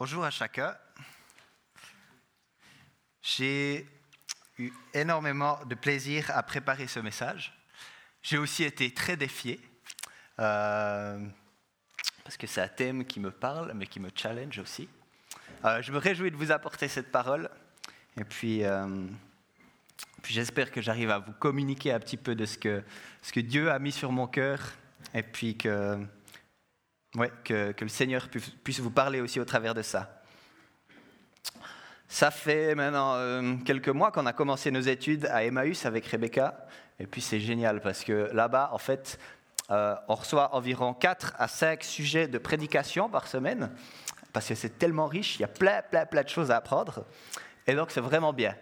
Bonjour à chacun. J'ai eu énormément de plaisir à préparer ce message. J'ai aussi été très défié, euh, parce que c'est un thème qui me parle, mais qui me challenge aussi. Euh, je me réjouis de vous apporter cette parole, et puis, euh, puis j'espère que j'arrive à vous communiquer un petit peu de ce que, ce que Dieu a mis sur mon cœur, et puis que Ouais, que, le Seigneur puisse vous parler aussi au travers de ça. Ça fait maintenant euh, quelques mois qu'on a commencé nos études à Emmaüs avec Rebecca. Et puis c'est génial parce que là-bas, en fait, euh, on reçoit environ 4 à 5 sujets de prédication par semaine. Parce que c'est tellement riche, il y a plein, plein, plein de choses à apprendre. Et donc c'est vraiment bien.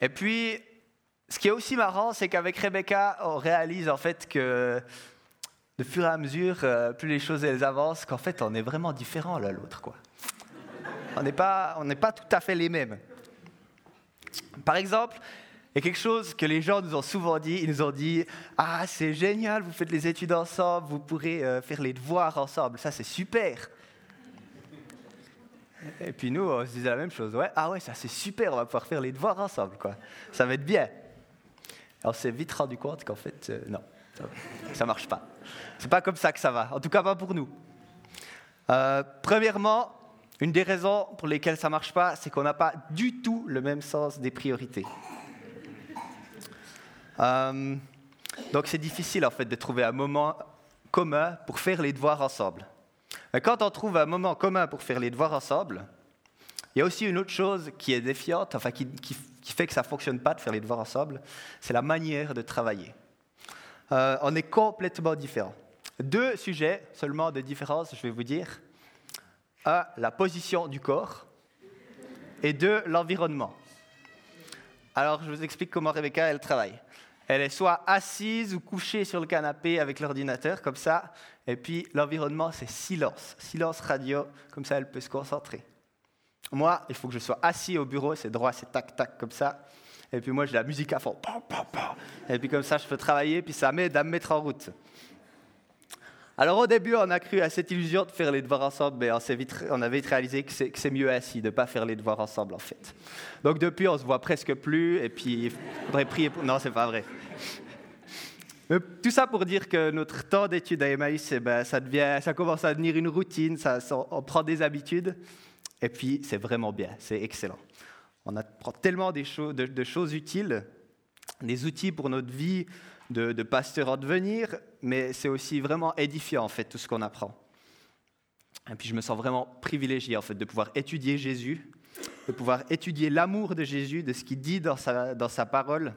Et puis, ce qui est aussi marrant, c'est qu'avec Rebecca, on réalise en fait que de fur et à mesure, euh, plus les choses elles avancent, qu'en fait, on est vraiment différents l'un l'autre. On n'est pas, pas tout à fait les mêmes. Par exemple, il y a quelque chose que les gens nous ont souvent dit. Ils nous ont dit Ah, c'est génial, vous faites les études ensemble, vous pourrez euh, faire les devoirs ensemble. Ça, c'est super. Et puis nous, on se disait la même chose. Ouais, ah ouais, ça c'est super, on va pouvoir faire les devoirs ensemble. Ça va être bien. On s'est vite rendu compte qu'en fait, euh, non, ça marche pas. C'est pas comme ça que ça va, en tout cas pas pour nous. Euh, premièrement, une des raisons pour lesquelles ça marche pas, c'est qu'on n'a pas du tout le même sens des priorités. Euh, donc c'est difficile en fait de trouver un moment commun pour faire les devoirs ensemble. Mais quand on trouve un moment commun pour faire les devoirs ensemble, il y a aussi une autre chose qui est défiante, enfin qui, qui fait que ça ne fonctionne pas de faire les devoirs ensemble, c'est la manière de travailler. Euh, on est complètement différents. Deux sujets seulement de différence, je vais vous dire. Un, la position du corps. Et deux, l'environnement. Alors, je vous explique comment Rebecca, elle travaille. Elle est soit assise ou couchée sur le canapé avec l'ordinateur, comme ça. Et puis, l'environnement, c'est silence. Silence radio, comme ça, elle peut se concentrer. Moi, il faut que je sois assis au bureau, c'est droit, c'est tac-tac, comme ça. Et puis moi, j'ai la musique à fond. Et puis comme ça, je peux travailler, puis ça m'aide à me mettre en route. Alors au début, on a cru à cette illusion de faire les devoirs ensemble, mais on, vite, on avait vite réalisé que c'est mieux ainsi, de ne pas faire les devoirs ensemble en fait. Donc depuis, on se voit presque plus, et puis il faudrait prier pour... Non, c'est pas vrai. tout ça pour dire que notre temps d'études à Emmaüs, eh ben, ça, devient, ça commence à devenir une routine, ça, on prend des habitudes, et puis c'est vraiment bien, c'est excellent. On apprend tellement de, choses utiles, des outils pour notre vie de, de pasteur en devenir, mais c'est aussi vraiment édifiant en fait tout ce qu'on apprend. Et puis je me sens vraiment privilégié en fait de pouvoir étudier Jésus, de pouvoir étudier l'amour de Jésus, de ce qu'il dit dans sa parole.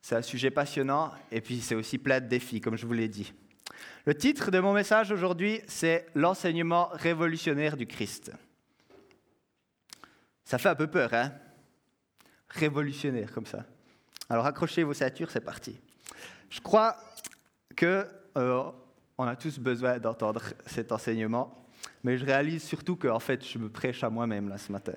C'est un sujet passionnant et puis c'est aussi plein de défis, comme je vous l'ai dit. Le titre de mon message aujourd'hui, c'est L'enseignement révolutionnaire du Christ. Ça fait un peu peur, hein Révolutionnaire comme ça. Alors accrochez vos ceintures, c'est parti. Je crois que euh, on a tous besoin d'entendre cet enseignement, mais je réalise surtout que en fait, je me prêche à moi-même là ce matin.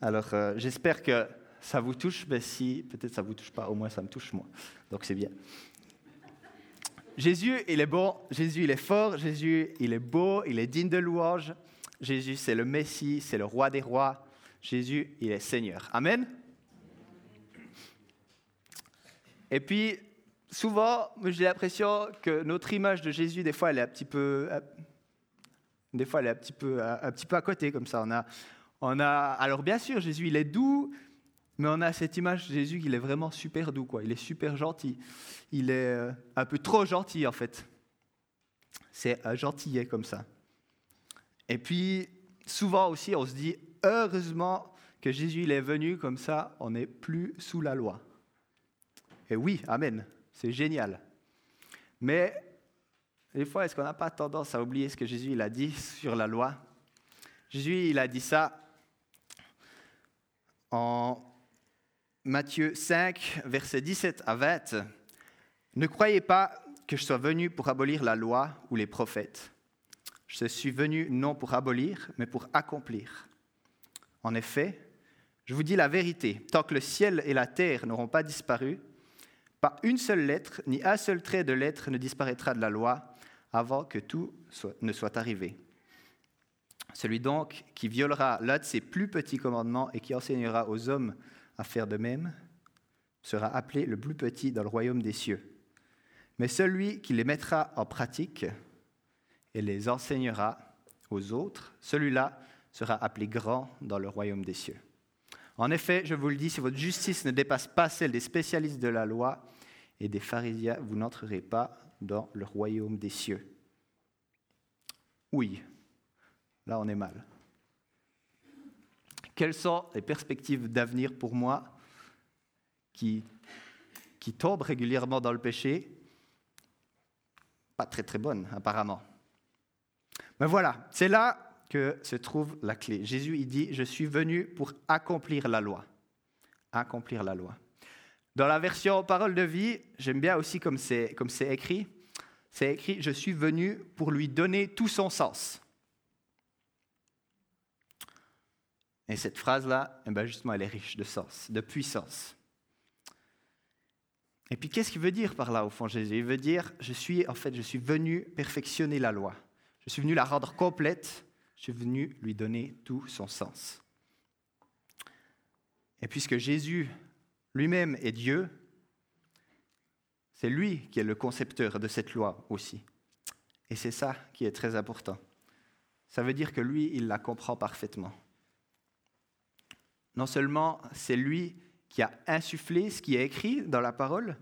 Alors euh, j'espère que ça vous touche, mais si peut-être ça vous touche pas, au moins ça me touche moi. Donc c'est bien. Jésus, il est bon, Jésus, il est fort, Jésus, il est beau, il est digne de louange. Jésus, c'est le Messie, c'est le roi des rois, Jésus, il est Seigneur. Amen. Et puis, souvent, j'ai l'impression que notre image de Jésus, des fois, elle est un petit peu, des fois, elle est peu, un petit peu à côté, comme ça. On a, on a, alors bien sûr, Jésus, il est doux, mais on a cette image de Jésus qu'il est vraiment super doux, quoi. Il est super gentil. Il est euh, un peu trop gentil, en fait. C'est un gentillet comme ça. Et puis, souvent aussi, on se dit, heureusement que Jésus il est venu, comme ça on n'est plus sous la loi. Et oui, Amen, c'est génial. Mais des fois, est-ce qu'on n'a pas tendance à oublier ce que Jésus il a dit sur la loi? Jésus il a dit ça en Matthieu 5, versets 17 à 20. Ne croyez pas que je sois venu pour abolir la loi ou les prophètes. Je suis venu non pour abolir, mais pour accomplir. En effet, je vous dis la vérité, tant que le ciel et la terre n'auront pas disparu, pas une seule lettre, ni un seul trait de lettre ne disparaîtra de la loi avant que tout ne soit arrivé. Celui donc qui violera l'un de ses plus petits commandements et qui enseignera aux hommes à faire de même sera appelé le plus petit dans le royaume des cieux. Mais celui qui les mettra en pratique et les enseignera aux autres, celui-là sera appelé grand dans le royaume des cieux. En effet, je vous le dis, si votre justice ne dépasse pas celle des spécialistes de la loi et des pharisiens, vous n'entrerez pas dans le royaume des cieux. Oui, là on est mal. Quelles sont les perspectives d'avenir pour moi qui, tombe régulièrement dans le péché? Pas très très bonnes, apparemment. Mais voilà, c'est là que se trouve la clé. Jésus, il dit, je suis venu pour accomplir la loi. Accomplir la loi. Dans la version parole de vie, j'aime bien aussi comme c'est, comme c'est écrit, c'est écrit, je suis venu pour lui donner tout son sens. Et cette phrase-là, eh ben justement, elle est riche de sens, de puissance. Et puis, qu'est-ce qu'il veut dire par là, au fond, Jésus? Il veut dire, je suis, en fait, je suis venu perfectionner la loi. Je suis venu la rendre complète. Je suis venu lui donner tout son sens. Et puisque Jésus lui-même est Dieu, c'est lui qui est le concepteur de cette loi aussi. Et c'est ça qui est très important. Ça veut dire que lui, il la comprend parfaitement. Non seulement c'est lui qui a insufflé ce qui est écrit dans la parole,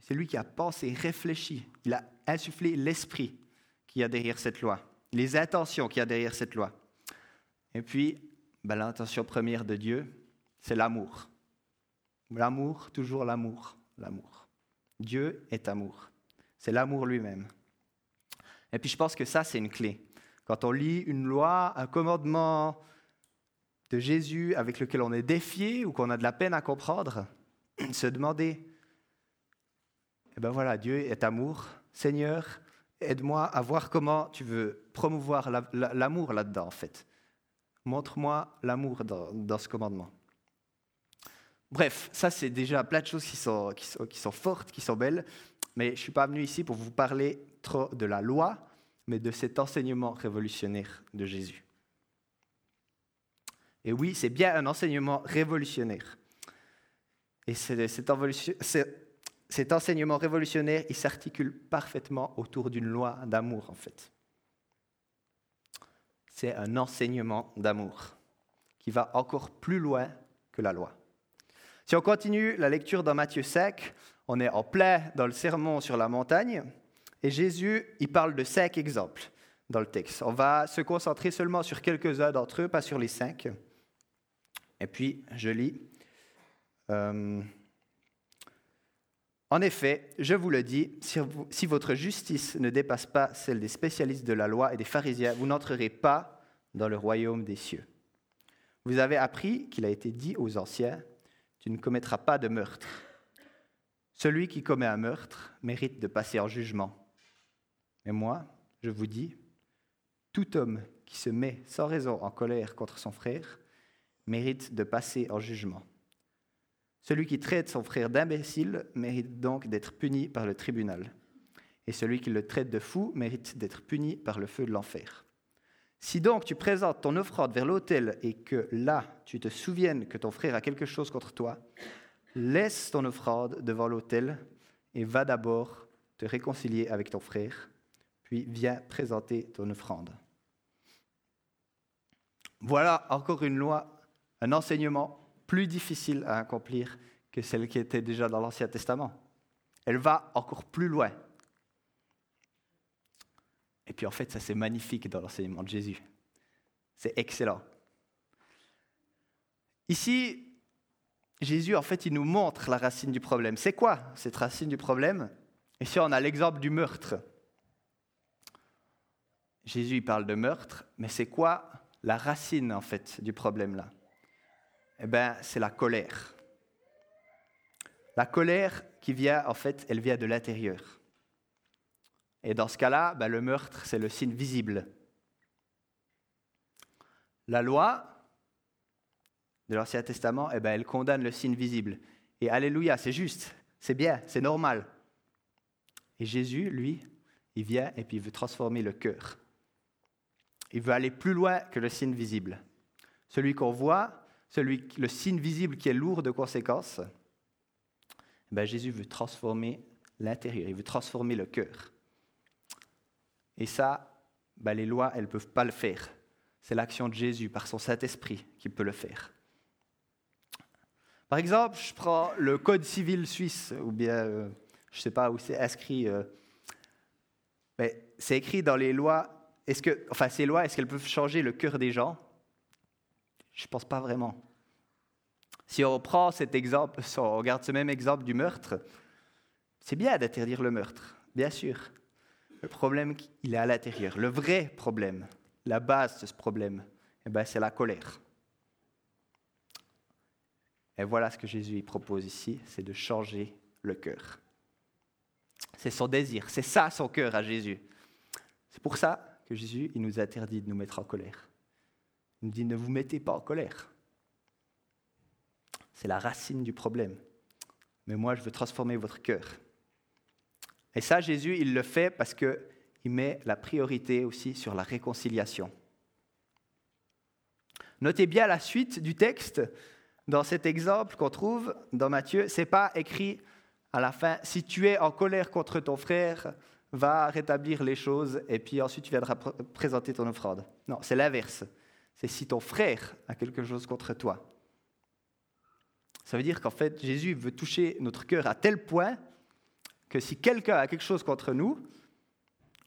c'est lui qui a pensé, réfléchi. Il a insufflé l'esprit qui a derrière cette loi, les intentions qu'il y a derrière cette loi. Et puis, ben, l'intention première de Dieu, c'est l'amour. L'amour, toujours l'amour, l'amour. Dieu est amour. C'est l'amour lui-même. Et puis je pense que ça, c'est une clé. Quand on lit une loi, un commandement de Jésus avec lequel on est défié ou qu'on a de la peine à comprendre, se demander, eh ben voilà, Dieu est amour. Seigneur, aide-moi à voir comment tu veux promouvoir l'amour là-dedans, en fait. Montre-moi l'amour dans ce commandement. Bref, ça c'est déjà plein de choses qui sont, fortes, qui sont belles, mais je ne suis pas venu ici pour vous parler trop de la loi, mais de cet enseignement révolutionnaire de Jésus. Et oui, c'est bien un enseignement révolutionnaire. Et cet enseignement révolutionnaire, il s'articule parfaitement autour d'une loi d'amour, en fait. C'est un enseignement d'amour qui va encore plus loin que la loi. Si on continue la lecture dans Matthieu 5, on est en plein dans le sermon sur la montagne, et Jésus, il parle de cinq exemples dans le texte. On va se concentrer seulement sur quelques-uns d'entre eux, pas sur les cinq. Et puis, je lis. Euh, en effet, je vous le dis, si, votre justice ne dépasse pas celle des spécialistes de la loi et des pharisiens, vous n'entrerez pas dans le royaume des cieux. Vous avez appris qu'il a été dit aux anciens, tu ne commettras pas de meurtre. Celui qui commet un meurtre mérite de passer en jugement. Mais moi, je vous dis, tout homme qui se met sans raison en colère contre son frère mérite de passer en jugement. Celui qui traite son frère d'imbécile mérite donc d'être puni par le tribunal. Et celui qui le traite de fou mérite d'être puni par le feu de l'enfer. Si donc tu présentes ton offrande vers l'autel et que là tu te souviennes que ton frère a quelque chose contre toi, laisse ton offrande devant l'autel et va d'abord te réconcilier avec ton frère, puis viens présenter ton offrande. Voilà encore une loi, un enseignement plus difficile à accomplir que celle qui était déjà dans l'Ancien Testament. Elle va encore plus loin. Et puis en fait, ça c'est magnifique dans l'enseignement de Jésus. C'est excellent. Ici, Jésus, en fait, il nous montre la racine du problème. C'est quoi cette racine du problème? Ici, on a l'exemple du meurtre. Jésus, il parle de meurtre, mais c'est quoi la racine, en fait, du problème là Eh bien, c'est la colère. La colère qui vient, en fait, elle vient de l'intérieur. Et dans ce cas-là, bah, le meurtre, c'est le signe visible. La loi de l'Ancien Testament, eh ben, elle condamne le signe visible. Et Alléluia, c'est juste, c'est bien, c'est normal. Et Jésus, lui, il vient et puis il veut transformer le cœur. il veut aller plus loin que le signe visible. Celui qu'on voit, celui, le signe visible qui est lourd de conséquences, ben Jésus veut transformer l'intérieur, il veut transformer le cœur. Et ça, ben les lois, elles ne peuvent pas le faire. C'est l'action de Jésus par son Saint-Esprit qui peut le faire. Par exemple, je prends le Code civil suisse, ou bien, euh, je ne sais pas où c'est inscrit, euh, mais c'est écrit dans les lois. Est-ce que, enfin, ces lois, est-ce qu'elles peuvent changer le cœur des gens? Je ne pense pas vraiment. Si on prend cet exemple, si on regarde ce même exemple du meurtre, c'est bien d'interdire le meurtre, bien sûr. Le problème, il est à l'intérieur. Le vrai problème, la base de ce problème, eh ben, c'est la colère. Et voilà ce que Jésus propose ici, c'est de changer le cœur. C'est son désir, c'est ça son cœur à Jésus. C'est pour ça que Jésus il nous interdit de nous mettre en colère. Il dit ne vous mettez pas en colère. C'est la racine du problème. Mais moi, je veux transformer votre cœur. Et ça, Jésus, il le fait parce qu'il met la priorité aussi sur la réconciliation. Notez bien la suite du texte dans cet exemple qu'on trouve dans Matthieu. C'est pas écrit à la fin si tu es en colère contre ton frère, va rétablir les choses et puis ensuite tu viendras présenter ton offrande. Non, c'est l'inverse. C'est si ton frère a quelque chose contre toi. Ça veut dire qu'en fait, Jésus veut toucher notre cœur à tel point que si quelqu'un a quelque chose contre nous,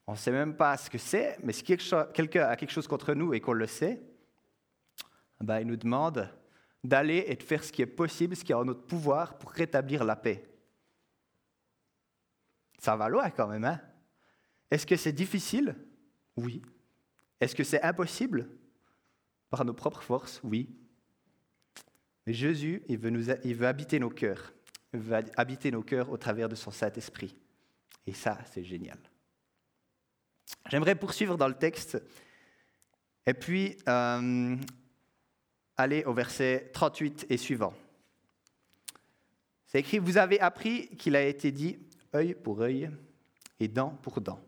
on ne sait même pas ce que c'est, mais si quelqu'un a quelque chose contre nous et qu'on le sait, ben, il nous demande d'aller et de faire ce qui est possible, ce qui est en notre pouvoir pour rétablir la paix. Ça va loin quand même, hein Est-ce que c'est difficile? Oui. Est-ce que c'est impossible? Par nos propres forces Oui. Mais Jésus, il veut, nous, il habiter nos cœurs. Il veut habiter nos cœurs au travers de son Saint-Esprit. Et ça, c'est génial. J'aimerais poursuivre dans le texte et puis euh, aller au verset 38 et suivant. C'est écrit, vous avez appris qu'il a été dit œil pour œil et dent pour dent.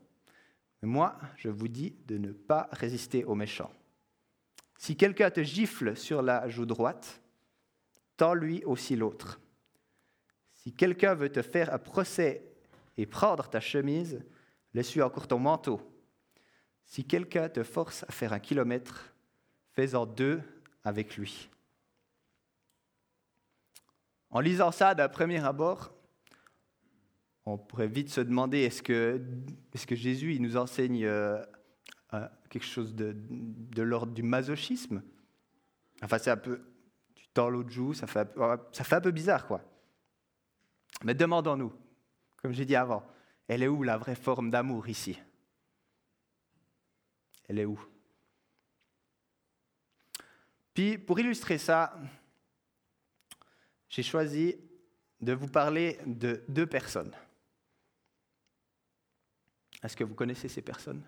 Mais moi, je vous dis de ne pas résister aux méchants. Si quelqu'un te gifle sur la joue droite, lui aussi l'autre. Si quelqu'un veut te faire un procès et prendre ta chemise, laisse-lui encore ton manteau. Si quelqu'un te force à faire un kilomètre, fais-en deux avec lui. En lisant ça d'un premier abord, on pourrait vite se demander est-ce que, Jésus nous enseigne quelque chose de, l'ordre du masochisme Enfin, c'est un peu dans l'autre joue, ça fait, ça fait un peu bizarre, quoi. Mais demandons-nous, comme j'ai dit avant, elle est où la vraie forme d'amour ici? Elle est où? Puis, pour illustrer ça, j'ai choisi de vous parler de deux personnes. Est-ce que vous connaissez ces personnes?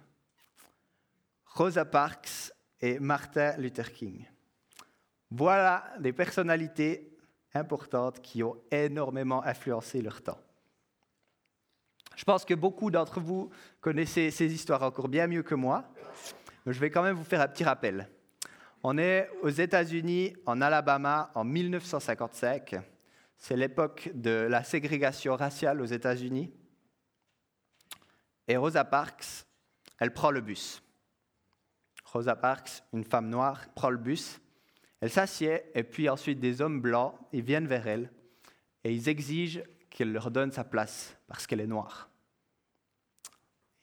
Rosa Parks et Martin Luther King. Voilà des personnalités importantes qui ont énormément influencé leur temps. Je pense que beaucoup d'entre vous connaissez ces histoires encore bien mieux que moi, mais je vais quand même vous faire un petit rappel. On est aux États-Unis, en Alabama, en 1955. C'est l'époque de la ségrégation raciale aux États-Unis. Et Rosa Parks, elle prend le bus. Rosa Parks, une femme noire, prend le bus elle s'assied et puis ensuite des hommes blancs, viennent vers elle et ils exigent qu'elle leur donne sa place parce qu'elle est noire.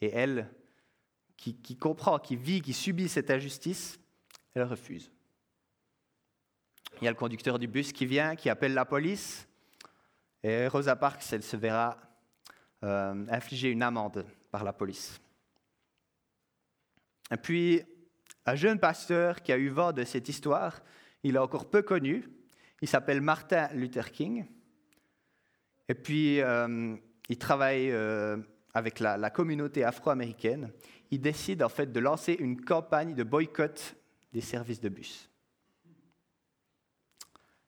Et elle, qui, qui, comprend, qui vit, qui subit cette injustice, elle refuse. Il y a le conducteur du bus qui vient, qui appelle la police, et Rosa Parks, elle se verra euh, infliger une amende par la police. Et puis, un jeune pasteur qui a eu vent de cette histoire, il est encore peu connu. Il s'appelle Martin Luther King. Et puis, euh, il travaille euh, avec la, la communauté afro-américaine. Il décide en fait de lancer une campagne de boycott des services de bus.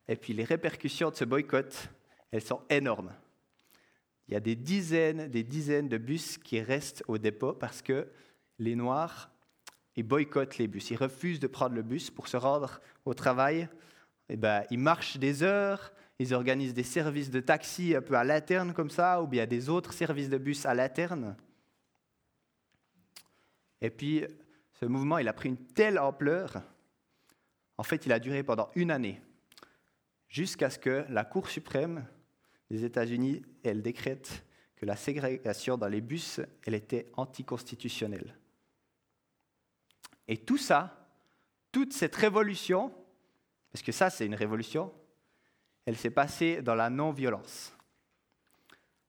Et puis, les répercussions de ce boycott, elles sont énormes. Il y a des dizaines, des dizaines de bus qui restent au dépôt parce que les Noirs ils boycottent les bus, ils refusent de prendre le bus pour se rendre au travail. Et eh ben, ils marchent des heures, ils organisent des services de taxi un peu à l'interne comme ça, ou bien des autres services de bus à l'interne. Et puis, ce mouvement, il a pris une telle ampleur, en fait, il a duré pendant une année, jusqu'à ce que la Cour suprême des États-Unis, elle décrète que la ségrégation dans les bus, elle était anticonstitutionnelle. Et tout ça, toute cette révolution, parce que ça c'est une révolution, elle s'est passée dans la non-violence.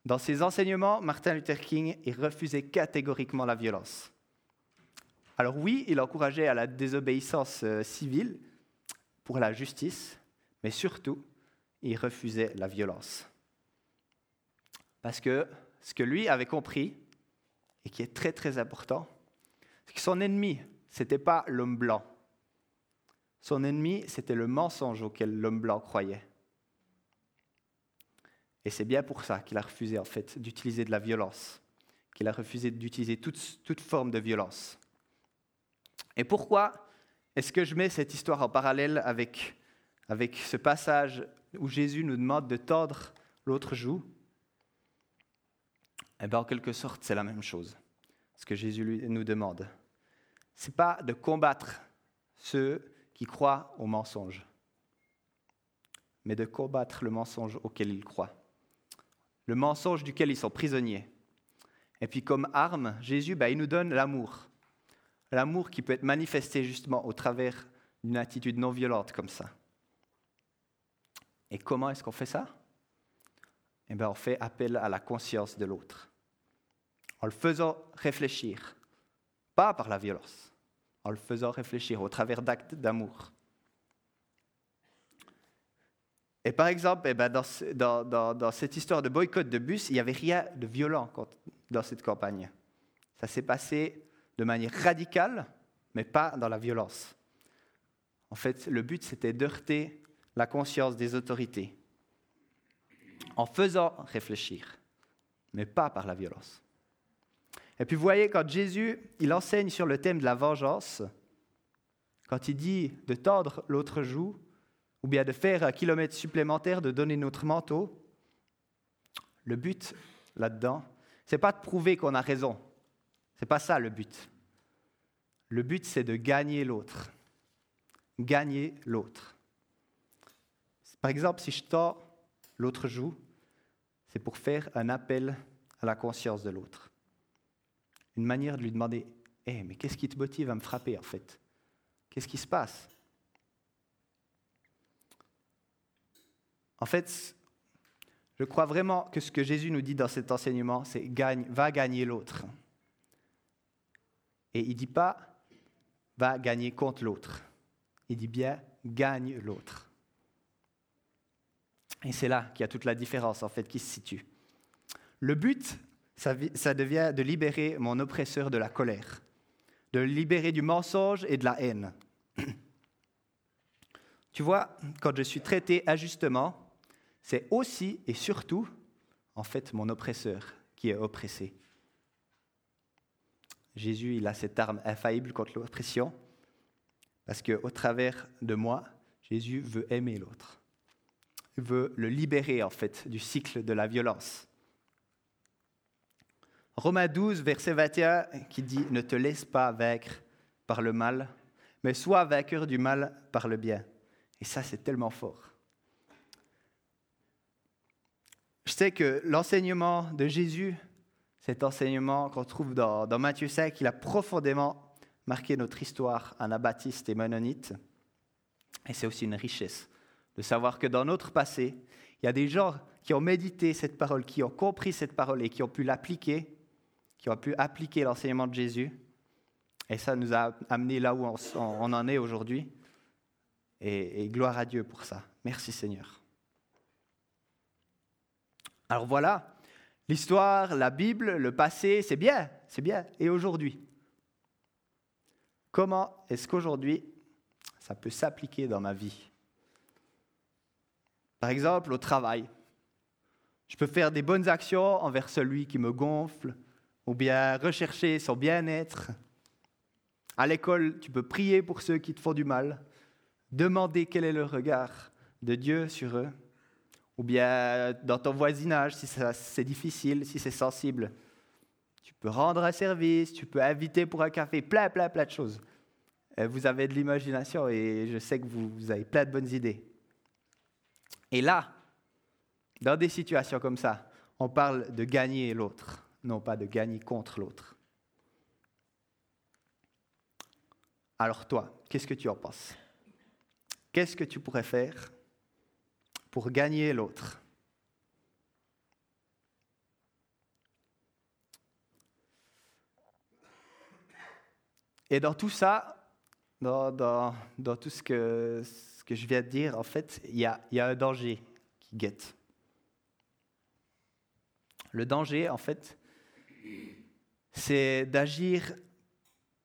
Dans ses enseignements, Martin Luther King il refusait catégoriquement la violence. Alors oui, il encourageait à la désobéissance euh, civile pour la justice, mais surtout, il refusait la violence. Parce que ce que lui avait compris, et qui est très très important, c'est que son ennemi, n'était pas l'homme blanc. Son ennemi, c'était le mensonge auquel l'homme blanc croyait. Et c'est bien pour ça qu'il a refusé en fait d'utiliser de la violence, qu'il a refusé d'utiliser toute, forme de violence. Et pourquoi est-ce que je mets cette histoire en parallèle avec, avec ce passage où Jésus nous demande de tordre l'autre joue? Eh bien, en quelque sorte, c'est la même chose, ce que Jésus nous demande. Ce n'est pas de combattre ceux qui croient au mensonge, mais de combattre le mensonge auquel ils croient, le mensonge duquel ils sont prisonniers. Et puis comme arme, Jésus, ben, il nous donne l'amour. L'amour qui peut être manifesté justement au travers d'une attitude non violente comme ça. Et comment est-ce qu'on fait ça? Eh bien, on fait appel à la conscience de l'autre, en le faisant réfléchir, pas par la violence, en le faisant réfléchir au travers d'actes d'amour. Et par exemple, eh ben, dans, dans, cette histoire de boycott de bus, il n'y avait rien de violent dans cette campagne. Ça s'est passé de manière radicale, mais pas dans la violence. En fait, le but, c'était d'heurter la conscience des autorités en faisant réfléchir, mais pas par la violence. Et puis vous voyez, quand Jésus, il enseigne sur le thème de la vengeance, quand il dit de tordre l'autre joue, ou bien de faire un kilomètre supplémentaire, de donner notre manteau, le but là-dedans, c'est pas de prouver qu'on a raison, n'est pas ça le but. Le but, c'est de gagner l'autre. Gagner l'autre. Par exemple, si je tords l'autre joue, c'est pour faire un appel à la conscience de l'autre. Une manière de lui demander Eh, mais qu'est-ce qui te motive à me frapper en fait? Qu'est-ce qui se passe? En fait, je crois vraiment que ce que Jésus nous dit dans cet enseignement, c'est gagne, va gagner l'autre. Et il ne dit pas va gagner contre l'autre. Il dit bien gagne l'autre. Et c'est là qu'il y a toute la différence en fait qui se situe. Le but, ça, devient de libérer mon oppresseur de la colère, de le libérer du mensonge et de la haine. Tu vois, quand je suis traité injustement, c'est aussi et surtout, en fait, mon oppresseur qui est oppressé. Jésus, il a cette arme infaillible contre l'oppression, parce qu'au travers de moi, Jésus veut aimer l'autre. Veut le libérer, en fait, du cycle de la violence. Romains 12, verset 21, qui dit Ne te laisse pas vaincre par le mal, mais sois vainqueur du mal par le bien. Et ça, c'est tellement fort. Je sais que l'enseignement de Jésus cet enseignement qu'on trouve dans, Matthieu 5, il a profondément marqué notre histoire anabaptiste et mennonite. Et c'est aussi une richesse de savoir que dans notre passé, il y a des gens qui ont médité cette parole, qui ont compris cette parole et qui ont pu l'appliquer, qui ont pu appliquer l'enseignement de Jésus. Et ça nous a amené là où on, en est aujourd'hui. et gloire à Dieu pour ça. Merci Seigneur. Alors voilà, L'histoire, la Bible, le passé, c'est bien, c'est bien. Et aujourd'hui Comment est-ce qu'aujourd'hui, ça peut s'appliquer dans ma vie? Par exemple, au travail. Je peux faire des bonnes actions envers celui qui me gonfle, ou bien rechercher son bien-être. À l'école, tu peux prier pour ceux qui te font du mal, demander quel est le regard de Dieu sur eux, ou bien dans ton voisinage, si c'est difficile, si c'est sensible. Tu peux rendre un service, tu peux inviter pour un café, plein, plein, plein de choses. Vous avez de l'imagination et je sais que vous avez plein de bonnes idées. Et là, dans des situations comme ça, on parle de gagner l'autre, non pas de gagner contre l'autre. Alors toi, qu'est-ce que tu en penses? Qu'est-ce que tu pourrais faire pour gagner l'autre? Et dans tout ça, dans, tout ce que, que, je viens de dire, en fait, il y a, y a un danger qui guette. Le danger, en fait, c'est d'agir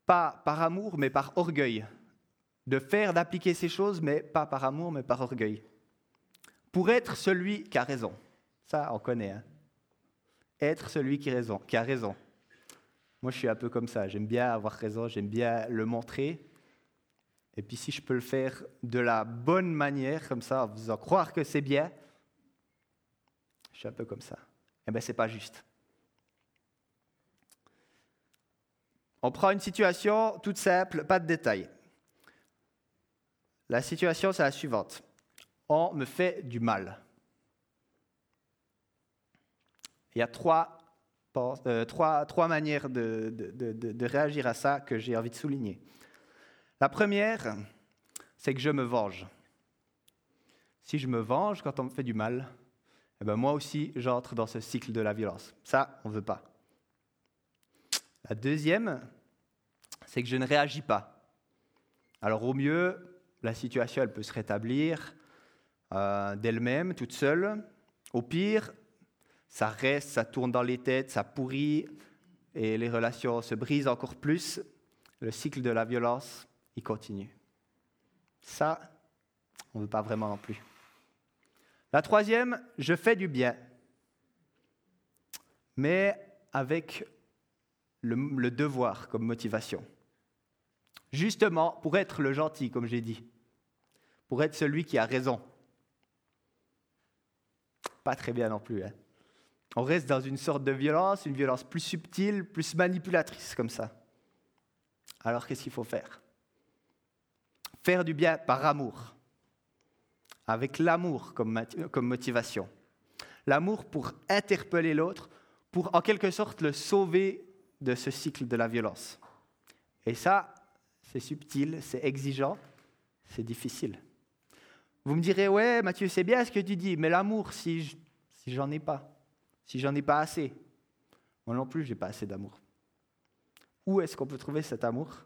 pas par amour, mais par orgueil. De faire, d'appliquer ces choses, mais pas par amour, mais par orgueil. Pour être celui qui a raison. Ça, on connaît. Hein. Être celui qui, raison, qui a raison. Moi, je suis un peu comme ça. J'aime bien avoir raison, j'aime bien le montrer. Et puis, si je peux le faire de la bonne manière, comme ça, en faisant croire que c'est bien, je suis un peu comme ça eh bien, ce n'est pas juste. On prend une situation toute simple, pas de détails. La situation, c'est la suivante. On me fait du mal. Il y a trois, euh, manières de, réagir à ça que j'ai envie de souligner. La première, c'est que je me venge. Si je me venge quand on me fait du mal, eh ben moi aussi, j'entre dans ce cycle de la violence. Ça, on ne veut pas. La deuxième, c'est que je ne réagis pas. Alors au mieux, la situation, elle peut se rétablir euh, d'elle-même, toute seule. Au pire, ça reste, ça tourne dans les têtes, ça pourrit, et les relations se brisent encore plus. Le cycle de la violence, il continue. Ça, on ne veut pas vraiment non plus. La troisième, je fais du bien, mais avec le, devoir comme motivation. Justement, pour être le gentil, comme j'ai dit, pour être celui qui a raison. Pas très bien non plus. Hein. On reste dans une sorte de violence, une violence plus subtile, plus manipulatrice comme ça. Alors qu'est-ce qu'il faut faire? Faire du bien par amour avec l'amour comme, motivation. L'amour pour interpeller l'autre, pour en quelque sorte le sauver de ce cycle de la violence. Et ça, c'est subtil, c'est exigeant, c'est difficile. Vous me direz, ouais, Mathieu, c'est bien ce que tu dis, mais l'amour, si, j'en ai pas, si j'en ai pas assez, moi non plus, j'ai pas assez d'amour. Où est-ce qu'on peut trouver cet amour?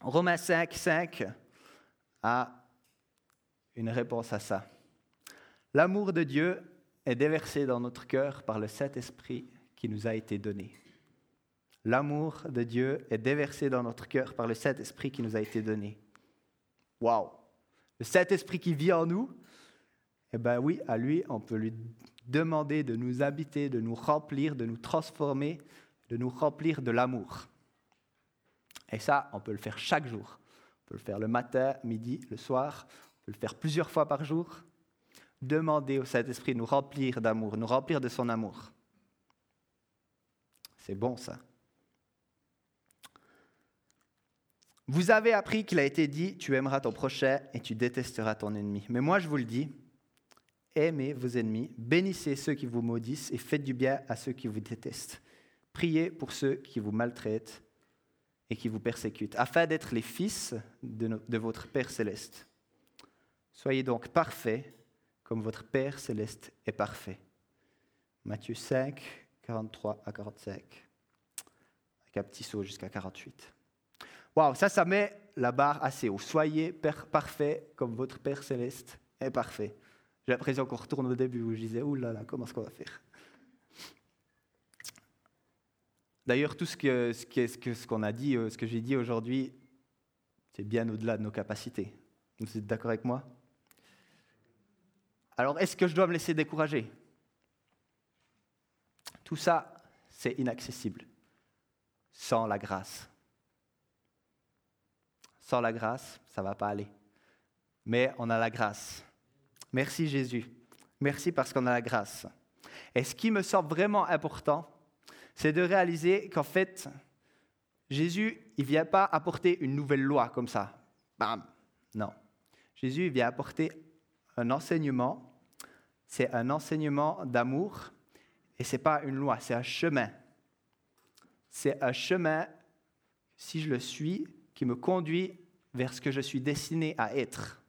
Romains 5, 5 a une réponse à ça. L'amour de Dieu est déversé dans notre cœur par le Saint-Esprit qui nous a été donné. L'amour de Dieu est déversé dans notre cœur par le Saint-Esprit qui nous a été donné. Waouh Le Saint-Esprit qui vit en nous, eh bien oui, à lui, on peut lui demander de nous habiter, de nous remplir, de nous transformer, de nous remplir de l'amour. Et ça, on peut le faire chaque jour. On peut le faire le matin, midi, le soir le faire plusieurs fois par jour, demander au Saint-Esprit de nous remplir d'amour, nous remplir de son amour. C'est bon ça. Vous avez appris qu'il a été dit, tu aimeras ton prochain et tu détesteras ton ennemi. Mais moi je vous le dis, aimez vos ennemis, bénissez ceux qui vous maudissent et faites du bien à ceux qui vous détestent. Priez pour ceux qui vous maltraitent et qui vous persécutent, afin d'être les fils de, votre Père céleste. Soyez donc parfaits comme votre Père céleste est parfait. Matthieu 5, 43 à 45. Avec un petit saut jusqu'à 48. Waouh, ça, ça met la barre assez haut. Soyez parfaits comme votre Père céleste est parfait. J'ai l'impression qu'on retourne au début où je disais, là, comment est-ce qu'on va faire? D'ailleurs, tout ce qu'on ce que, ce qu'on a dit, euh, ce que j'ai dit aujourd'hui, c'est bien au-delà de nos capacités. Vous êtes d'accord avec moi? Alors est-ce que je dois me laisser décourager? Tout ça, c'est inaccessible sans la grâce. Sans la grâce, ça ne va pas aller. Mais on a la grâce. Merci Jésus. Merci parce qu'on a la grâce. Et ce qui me semble vraiment important, c'est de réaliser qu'en fait, Jésus, il ne vient pas apporter une nouvelle loi comme ça. Bam. Non. Jésus vient apporter un enseignement. C'est un enseignement d'amour et ce n'est pas une loi, c'est un chemin. C'est un chemin, si je le suis, qui me conduit vers ce que je suis destiné à être.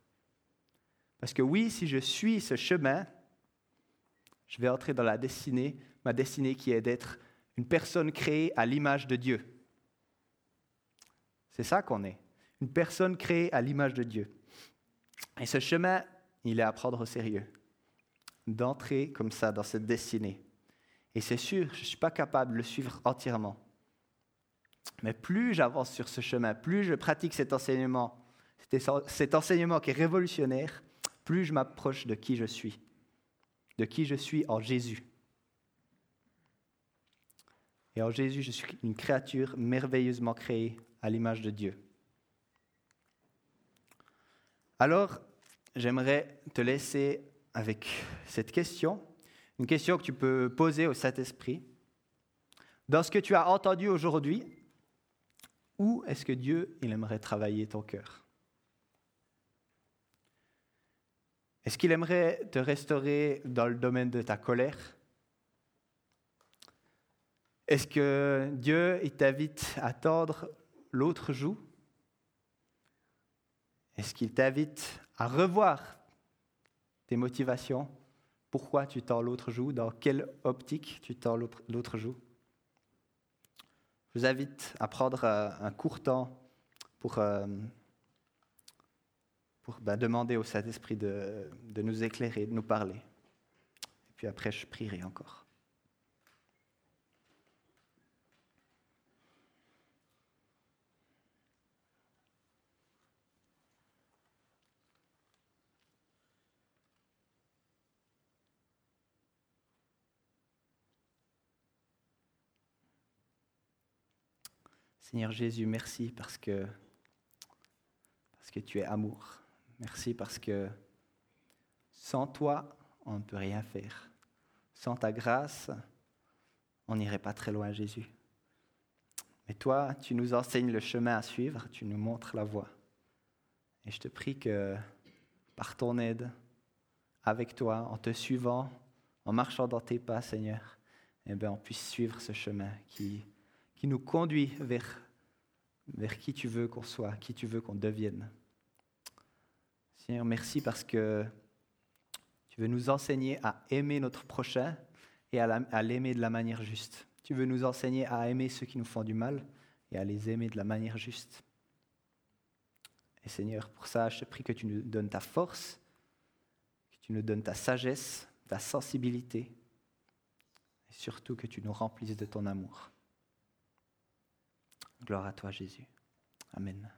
Parce que oui, si je suis ce chemin, je vais entrer dans la destinée, ma destinée qui est d'être une personne créée à l'image de Dieu. C'est ça qu'on est, une personne créée à l'image de Dieu. Et ce chemin, il est à prendre au sérieux, d'entrer comme ça dans cette destinée. Et c'est sûr, je ne suis pas capable de le suivre entièrement. Mais plus j'avance sur ce chemin, plus je pratique cet enseignement, cet enseignement qui est révolutionnaire, plus je m'approche de qui je suis, de qui je suis en Jésus. Et en Jésus, je suis une créature merveilleusement créée à l'image de Dieu. Alors, j'aimerais te laisser avec cette question, une question que tu peux poser au Saint-Esprit. Dans ce que tu as entendu aujourd'hui, où est-ce que Dieu il aimerait travailler ton cœur? Est-ce qu'il aimerait te restaurer dans le domaine de ta colère? Est-ce que Dieu t'invite à tendre l'autre joue? Est-ce qu'il t'invite à revoir tes motivations? Pourquoi tu tends l'autre joue? Dans quelle optique tu tends l'autre joue? Je vous invite à prendre euh, un court temps pour, euh, bah, demander au Saint-Esprit de, de nous éclairer, de nous parler. Et puis après, je prierai encore. Seigneur Jésus, merci parce que, tu es amour. Merci parce que sans toi, on ne peut rien faire. Sans ta grâce, on n'irait pas très loin, Jésus. Mais toi, tu nous enseignes le chemin à suivre, tu nous montres la voie. Et je te prie que par ton aide, avec toi, en te suivant, en marchant dans tes pas, Seigneur, eh bien, on puisse suivre ce chemin qui qui nous conduit vers, vers qui tu veux qu'on soit, qui tu veux qu'on devienne. Seigneur, merci parce que tu veux nous enseigner à aimer notre prochain et à l'aimer de la manière juste. Tu veux nous enseigner à aimer ceux qui nous font du mal et à les aimer de la manière juste. Et Seigneur, pour ça, je te prie que tu nous donnes ta force, que tu nous donnes ta sagesse, ta sensibilité, et surtout que tu nous remplisses de ton amour. Gloire à toi Jésus. Amen.